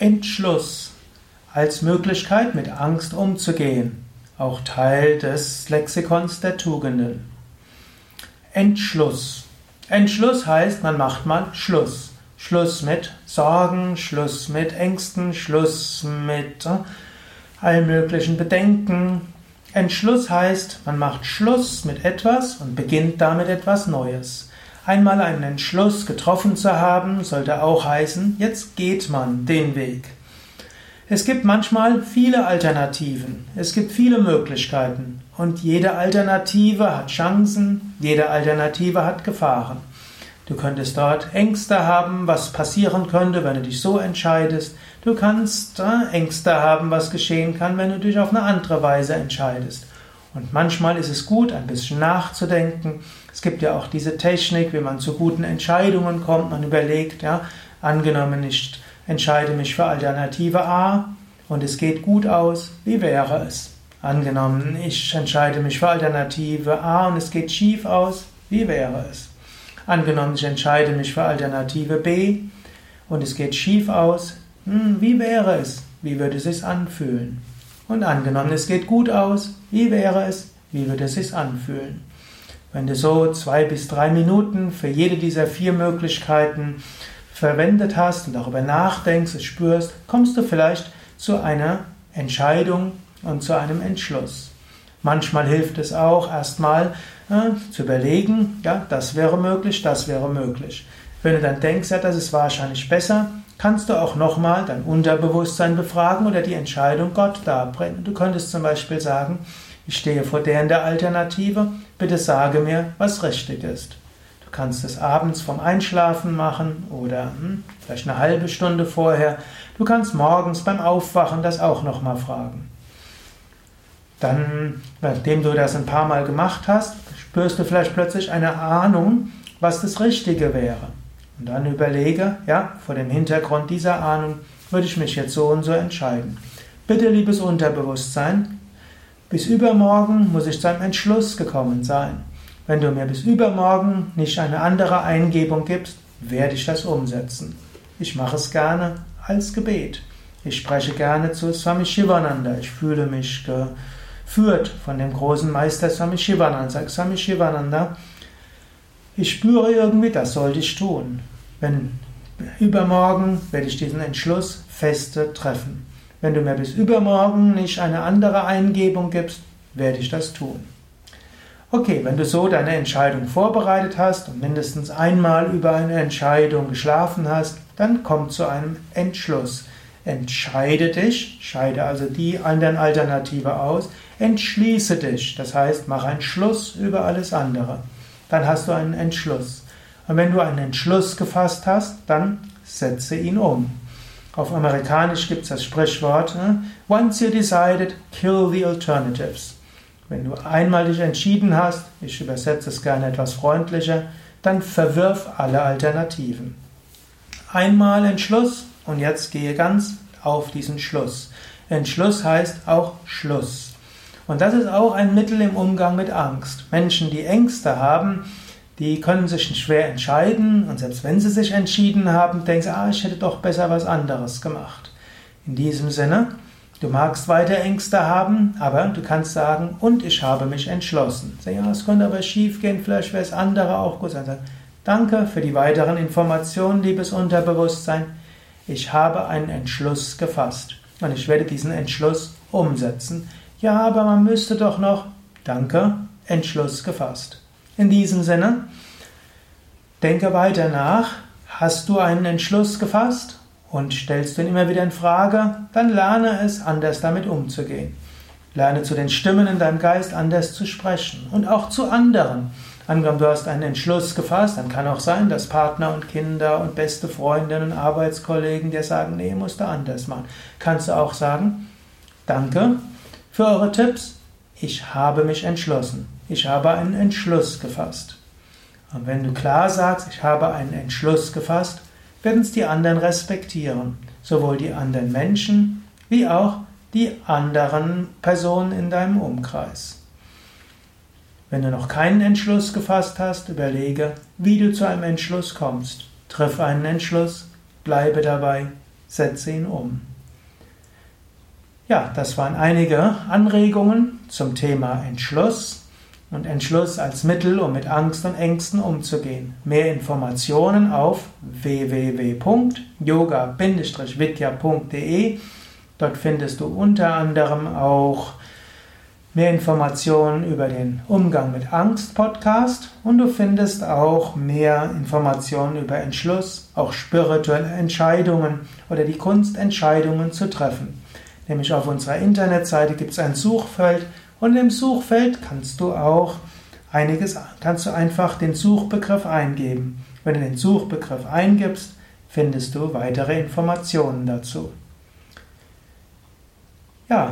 Entschluss als Möglichkeit mit Angst umzugehen, auch Teil des Lexikons der Tugenden. Entschluss. Entschluss heißt, man macht mal Schluss. Schluss mit Sorgen, Schluss mit Ängsten, Schluss mit äh, allen möglichen Bedenken. Entschluss heißt, man macht Schluss mit etwas und beginnt damit etwas Neues. Einmal einen Entschluss getroffen zu haben, sollte auch heißen, jetzt geht man den Weg. Es gibt manchmal viele Alternativen, es gibt viele Möglichkeiten und jede Alternative hat Chancen, jede Alternative hat Gefahren. Du könntest dort Ängste haben, was passieren könnte, wenn du dich so entscheidest. Du kannst äh, Ängste haben, was geschehen kann, wenn du dich auf eine andere Weise entscheidest. Und manchmal ist es gut, ein bisschen nachzudenken. Es gibt ja auch diese Technik, wie man zu guten Entscheidungen kommt. Man überlegt, ja, angenommen, ich entscheide mich für Alternative A und es geht gut aus, wie wäre es? Angenommen, ich entscheide mich für Alternative A und es geht schief aus, wie wäre es? Angenommen, ich entscheide mich für Alternative B und es geht schief aus. Hm, wie wäre es? Wie würde es sich anfühlen? Und angenommen, es geht gut aus. Wie wäre es? Wie würde es sich anfühlen? Wenn du so zwei bis drei Minuten für jede dieser vier Möglichkeiten verwendet hast und darüber nachdenkst, es spürst, kommst du vielleicht zu einer Entscheidung und zu einem Entschluss. Manchmal hilft es auch, erstmal äh, zu überlegen, ja, das wäre möglich, das wäre möglich. Wenn du dann denkst, ja, das ist wahrscheinlich besser, kannst du auch nochmal dein Unterbewusstsein befragen oder die Entscheidung Gott darbringen. Du könntest zum Beispiel sagen, ich stehe vor der in der Alternative, bitte sage mir, was richtig ist. Du kannst es abends vom Einschlafen machen oder hm, vielleicht eine halbe Stunde vorher. Du kannst morgens beim Aufwachen das auch nochmal fragen. Dann, nachdem du das ein paar Mal gemacht hast, spürst du vielleicht plötzlich eine Ahnung, was das Richtige wäre. Und dann überlege, ja, vor dem Hintergrund dieser Ahnung würde ich mich jetzt so und so entscheiden. Bitte, liebes Unterbewusstsein, bis übermorgen muss ich zu einem Entschluss gekommen sein. Wenn du mir bis übermorgen nicht eine andere Eingebung gibst, werde ich das umsetzen. Ich mache es gerne als Gebet. Ich spreche gerne zu Swami Shivananda. Ich fühle mich geführt von dem großen Meister Swami Shivananda. Sag Swami Shivananda, ich spüre irgendwie, das sollte ich tun. Wenn übermorgen werde ich diesen Entschluss feste treffen. Wenn du mir bis übermorgen nicht eine andere Eingebung gibst, werde ich das tun. Okay, wenn du so deine Entscheidung vorbereitet hast und mindestens einmal über eine Entscheidung geschlafen hast, dann komm zu einem Entschluss. Entscheide dich, scheide also die anderen Alternative aus, entschließe dich, das heißt, mach einen Schluss über alles andere dann hast du einen Entschluss. Und wenn du einen Entschluss gefasst hast, dann setze ihn um. Auf Amerikanisch gibt es das Sprichwort, ne? Once you decided, kill the alternatives. Wenn du einmal dich entschieden hast, ich übersetze es gerne etwas freundlicher, dann verwirf alle Alternativen. Einmal Entschluss und jetzt gehe ganz auf diesen Schluss. Entschluss heißt auch Schluss. Und das ist auch ein Mittel im Umgang mit Angst. Menschen, die Ängste haben, die können sich schwer entscheiden und selbst wenn sie sich entschieden haben, denken sie, ah, ich hätte doch besser was anderes gemacht. In diesem Sinne, du magst weiter Ängste haben, aber du kannst sagen, und ich habe mich entschlossen. Sag, ja, es könnte aber schief gehen, vielleicht wäre es andere auch gut. Sagen, danke für die weiteren Informationen, liebes Unterbewusstsein. Ich habe einen Entschluss gefasst und ich werde diesen Entschluss umsetzen. Ja, aber man müsste doch noch. Danke, Entschluss gefasst. In diesem Sinne, denke weiter nach. Hast du einen Entschluss gefasst und stellst du ihn immer wieder in Frage, dann lerne es, anders damit umzugehen. Lerne zu den Stimmen in deinem Geist anders zu sprechen und auch zu anderen. Angenommen, du hast einen Entschluss gefasst, dann kann auch sein, dass Partner und Kinder und beste Freundinnen und Arbeitskollegen dir sagen, nee, musst du anders machen. Kannst du auch sagen, danke, für eure Tipps. Ich habe mich entschlossen. Ich habe einen Entschluss gefasst. Und wenn du klar sagst, ich habe einen Entschluss gefasst, werden es die anderen respektieren. Sowohl die anderen Menschen wie auch die anderen Personen in deinem Umkreis. Wenn du noch keinen Entschluss gefasst hast, überlege, wie du zu einem Entschluss kommst. Triff einen Entschluss, bleibe dabei, setze ihn um. Ja, das waren einige Anregungen zum Thema Entschluss und Entschluss als Mittel, um mit Angst und Ängsten umzugehen. Mehr Informationen auf www.yoga-vidya.de. Dort findest du unter anderem auch mehr Informationen über den Umgang mit Angst Podcast und du findest auch mehr Informationen über Entschluss, auch spirituelle Entscheidungen oder die Kunst, Entscheidungen zu treffen. Nämlich auf unserer Internetseite gibt es ein Suchfeld und im Suchfeld kannst du auch einiges, kannst du einfach den Suchbegriff eingeben. Wenn du den Suchbegriff eingibst, findest du weitere Informationen dazu. Ja,